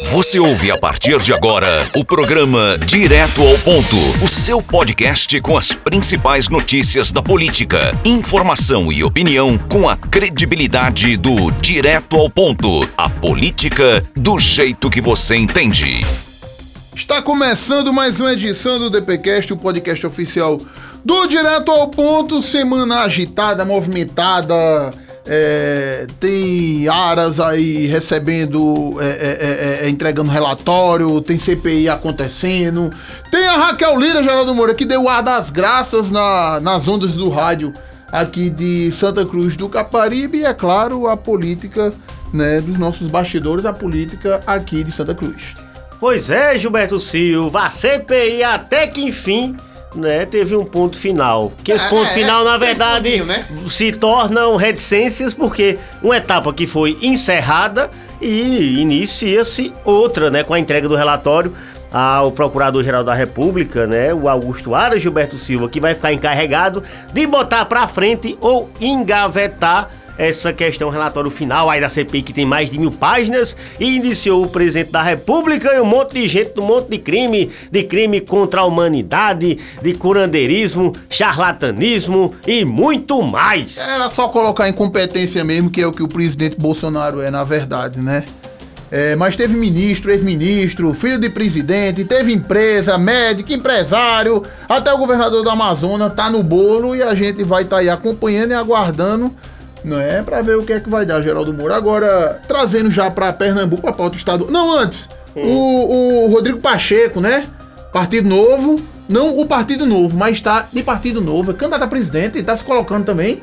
Você ouve a partir de agora o programa Direto ao Ponto, o seu podcast com as principais notícias da política, informação e opinião com a credibilidade do Direto ao Ponto, a política do jeito que você entende. Está começando mais uma edição do DPcast, o podcast oficial do Direto ao Ponto, semana agitada, movimentada, é, tem Aras aí recebendo, é, é, é, é entregando relatório, tem CPI acontecendo, tem a Raquel Lira, Geraldo Moura, que deu ar das graças na, nas ondas do rádio aqui de Santa Cruz do Caparibe e, é claro, a política né, dos nossos bastidores, a política aqui de Santa Cruz. Pois é, Gilberto Silva, a CPI até que enfim né, teve um ponto final. Que esse é, ponto é, final, na verdade, né? se tornam reticências, porque uma etapa que foi encerrada e inicia-se outra, né, com a entrega do relatório ao Procurador-Geral da República, né, o Augusto Aras Gilberto Silva, que vai ficar encarregado de botar para frente ou engavetar essa questão, relatório final aí da CPI, que tem mais de mil páginas, e iniciou o presidente da República e um monte de gente, um monte de crime, de crime contra a humanidade, de curandeirismo, charlatanismo e muito mais. Era só colocar incompetência mesmo, que é o que o presidente Bolsonaro é, na verdade, né? É, mas teve ministro, ex-ministro, filho de presidente, teve empresa, médico, empresário, até o governador do Amazonas tá no bolo e a gente vai estar tá aí acompanhando e aguardando não é? Pra ver o que é que vai dar, Geraldo Moura. Agora, trazendo já pra Pernambuco, pra pauta estado. Não, antes. Hum. O, o Rodrigo Pacheco, né? Partido Novo. Não o Partido Novo, mas tá de Partido Novo. É candidato a presidente e tá se colocando também.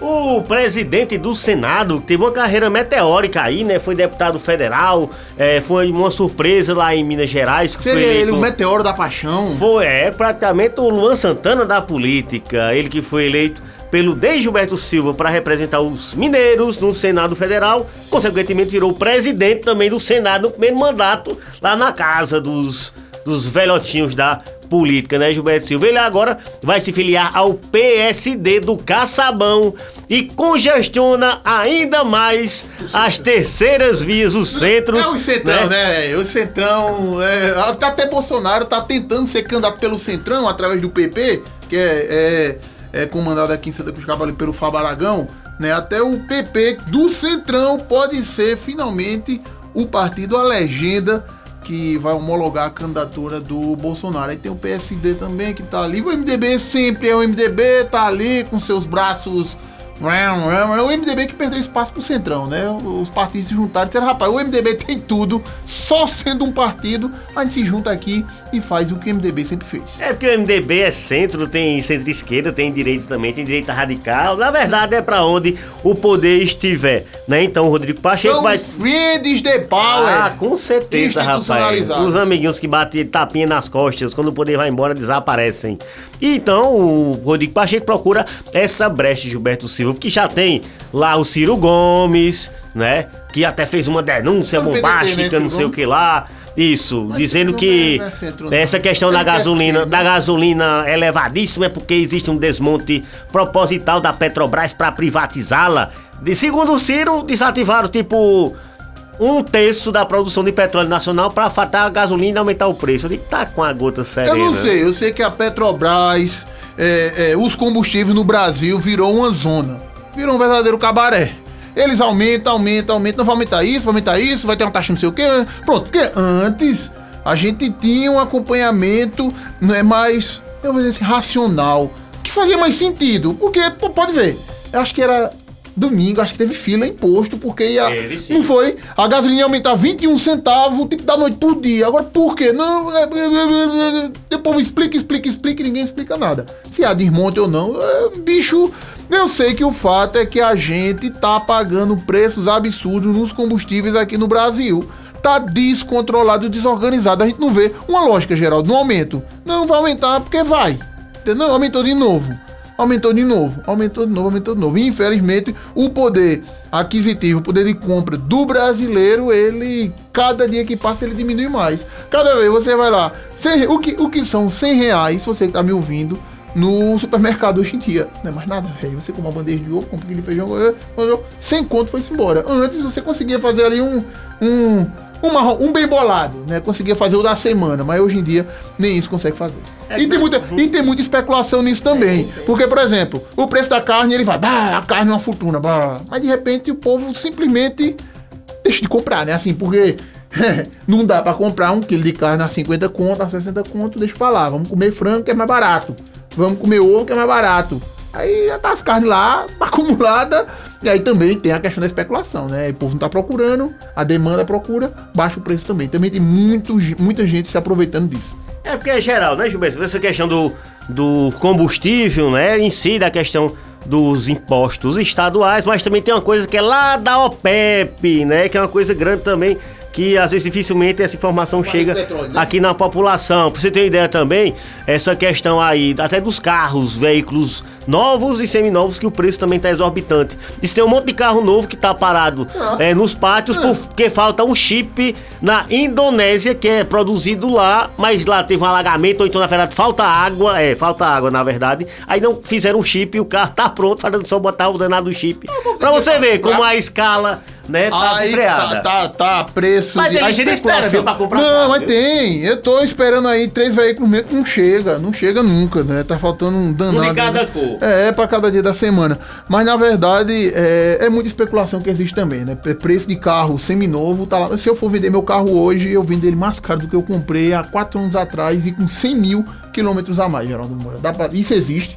O presidente do Senado teve uma carreira meteórica aí, né? Foi deputado federal, é, foi uma surpresa lá em Minas Gerais. Que Seria foi eleito... ele o meteoro da paixão? Foi, é, praticamente o Luan Santana da política. Ele que foi eleito pelo D. Gilberto Silva para representar os mineiros no Senado Federal, consequentemente virou presidente também do Senado no primeiro mandato, lá na casa dos, dos velhotinhos da política, né, Gilberto Silva? Ele agora vai se filiar ao PSD do Caçabão e congestiona ainda mais as terceiras vias, os centros. É o Centrão, né? né? O Centrão. É, até Bolsonaro tá tentando ser candidato pelo Centrão através do PP, que é, é é, comandado aqui em Santa Cruz Cabral pelo Fábio Aragão, né, até o PP do Centrão pode ser finalmente o partido, a legenda que vai homologar a candidatura do Bolsonaro. Aí tem o PSD também que tá ali. O MDB sempre é o MDB, tá ali com seus braços é o MDB que perdeu espaço pro Centrão, né? Os partidos se juntaram e disseram, rapaz, o MDB tem tudo, só sendo um partido, a gente se junta aqui e faz o que o MDB sempre fez. É porque o MDB é centro, tem centro-esquerda, tem direita também, tem direita radical. Na verdade, é para onde o poder estiver, né? Então o Rodrigo Pacheco São vai. Os friends de power. Ah, com certeza, rapaz. Os amiguinhos que batem tapinha nas costas, quando o poder vai embora, desaparecem. Então o Rodrigo Pacheco procura essa brecha, Gilberto Silva que já tem lá o Ciro Gomes, né? Que até fez uma denúncia bombástica, não sei o que lá. Isso, Mas dizendo que é centro, essa questão da gasolina, da gasolina elevadíssima é porque existe um desmonte proposital da Petrobras para privatizá-la. De segundo o Ciro, desativaram tipo um terço da produção de petróleo nacional para fatar a gasolina e aumentar o preço. Digo, tá com a gota serena. Eu não sei, eu sei que a Petrobras, é, é, os combustíveis no Brasil virou uma zona virou um verdadeiro cabaré. Eles aumentam, aumentam, aumentam, não vai aumentar isso, vai aumentar isso, vai ter uma taxa não sei o quê. Pronto, porque antes a gente tinha um acompanhamento não é mais, eu vou dizer assim, racional, que fazia mais sentido. Porque, pode ver, eu acho que era domingo, acho que teve fila imposto, porque ia. não foi? A gasolina ia aumentar 21 centavos, tipo, da noite por dia. Agora, por quê? Não. É, é, é, o povo explica, explica, explica e ninguém explica nada. Se há desmonte ou não, é, bicho eu sei que o fato é que a gente tá pagando preços absurdos nos combustíveis aqui no Brasil. Tá descontrolado e desorganizado. A gente não vê uma lógica geral no aumento. Não vai aumentar porque vai. Entendeu? Aumentou de novo. Aumentou de novo, aumentou de novo, aumentou de novo. Infelizmente, o poder aquisitivo, o poder de compra do brasileiro, ele, cada dia que passa, ele diminui mais. Cada vez você vai lá, 100, o, que, o que são 100 reais, você que tá me ouvindo, no supermercado hoje em dia. Não é mais nada, velho. Você com uma bandeja de ovo, com um de feijão, sem conto foi-se embora. Antes você conseguia fazer ali um, um, uma, um bem bolado, né? Conseguia fazer o da semana, mas hoje em dia nem isso consegue fazer. É e, tem muita, e tem muita especulação nisso também. Porque, por exemplo, o preço da carne, ele vai, bah, a carne é uma fortuna, bah. mas de repente o povo simplesmente deixa de comprar, né? Assim, porque não dá para comprar um quilo de carne a 50 conto, a 60 conto, deixa pra lá. Vamos comer frango que é mais barato. Vamos comer ovo que é mais barato. Aí já tá carnes lá, acumulada. E aí também tem a questão da especulação, né? O povo não tá procurando, a demanda procura, baixa o preço também. Também tem muito, muita gente se aproveitando disso. É porque é geral, né, Gilberto? Essa questão do, do combustível, né? Em si, da questão dos impostos estaduais, mas também tem uma coisa que é lá da OPEP, né? Que é uma coisa grande também que às vezes dificilmente essa informação chega petróleo, né? aqui na população. Pra você ter uma ideia também, essa questão aí, até dos carros, veículos novos e seminovos, que o preço também tá exorbitante. Isso tem um monte de carro novo que tá parado é, nos pátios ah. porque falta um chip na Indonésia que é produzido lá, mas lá teve um alagamento, ou então na verdade falta água, é, falta água na verdade. Aí não fizeram um chip e o carro tá pronto, faltando só botar o danado chip. Pra você ver como a escala né? Tá aí tá, tá, tá, preço mas de... Mas gente espera, viu, pra comprar Não, carro, mas viu? tem. Eu tô esperando aí três veículos mesmo que não chega. Não chega nunca, né? Tá faltando um danado. Um de cada né? cor. É, pra cada dia da semana. Mas na verdade, é, é muita especulação que existe também, né? Preço de carro seminovo tá lá. Se eu for vender meu carro hoje, eu vendo ele mais caro do que eu comprei há quatro anos atrás e com 100 mil quilômetros a mais, Geraldo Moura. Pra... Isso existe?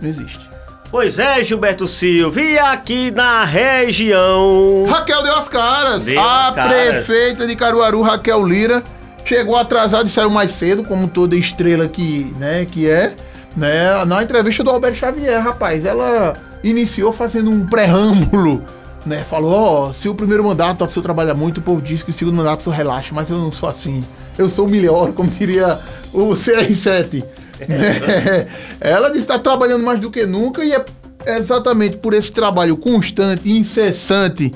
Não existe. Pois é, Gilberto Silva, e aqui na região. Raquel deu as caras. Deu a as caras. prefeita de Caruaru, Raquel Lira, chegou atrasada e saiu mais cedo, como toda estrela que, né, que é. Né, na entrevista do Alberto Xavier, rapaz, ela iniciou fazendo um preâmbulo. Né, falou, ó, oh, se o primeiro mandato a pessoa trabalha muito, o povo diz que o segundo mandato a pessoa relaxa, mas eu não sou assim. Eu sou o melhor, como diria o CR7. ela está trabalhando mais do que nunca e é exatamente por esse trabalho constante, incessante,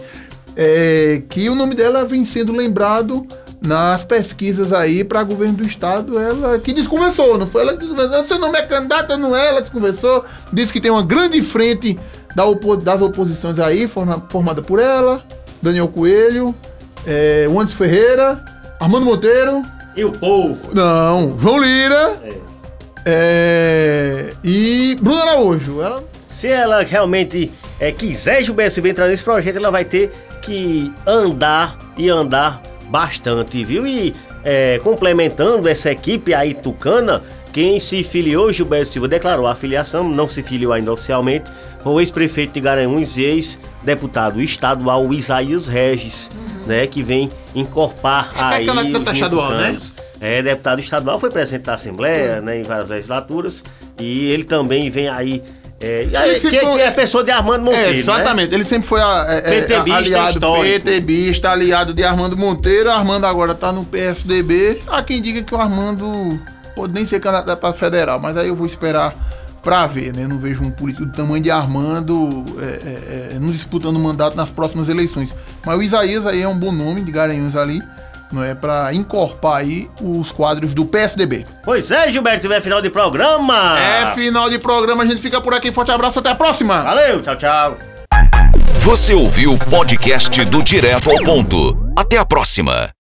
é, que o nome dela vem sendo lembrado nas pesquisas aí para governo do estado, ela que desconversou, não foi ela que desconversou, seu nome é candidata, não é? Ela desconversou, disse que tem uma grande frente da opo das oposições aí, formada por ela, Daniel Coelho, é, Wandes Ferreira, Armando Monteiro. E o povo? Não, João Lira. É. É, e Bruna Araújo, ela... Se ela realmente é, quiser Gilberto Silva entrar nesse projeto, ela vai ter que andar e andar bastante, viu? E é, complementando essa equipe aí tucana, quem se filiou, Gilberto Silva declarou a filiação, não se filiou ainda oficialmente, foi o ex-prefeito de Garanhuns e ex-deputado estadual Isaías Regis, uhum. né? Que vem encorpar é aí. É aquela estadual, né? É deputado estadual, foi presidente da Assembleia, né, em várias legislaturas, e ele também vem aí é, que, foi, que, é pessoa de Armando Monteiro. É, exatamente, né? ele sempre foi a, é, é aliado PTBista, aliado de Armando Monteiro. Armando agora tá no PSDB. Há quem diga que o Armando pode nem ser candidato para federal, mas aí eu vou esperar para ver, né? Eu não vejo um político do tamanho de Armando é, é, é, não disputando mandato nas próximas eleições. Mas o Isaías aí é um bom nome de Garanhuns ali não é para encorpar aí os quadros do PSDB. Pois é, Gilberto, é final de programa. É final de programa, a gente fica por aqui. Forte abraço, até a próxima. Valeu, tchau, tchau. Você ouviu o podcast do Direto ao Ponto. Até a próxima.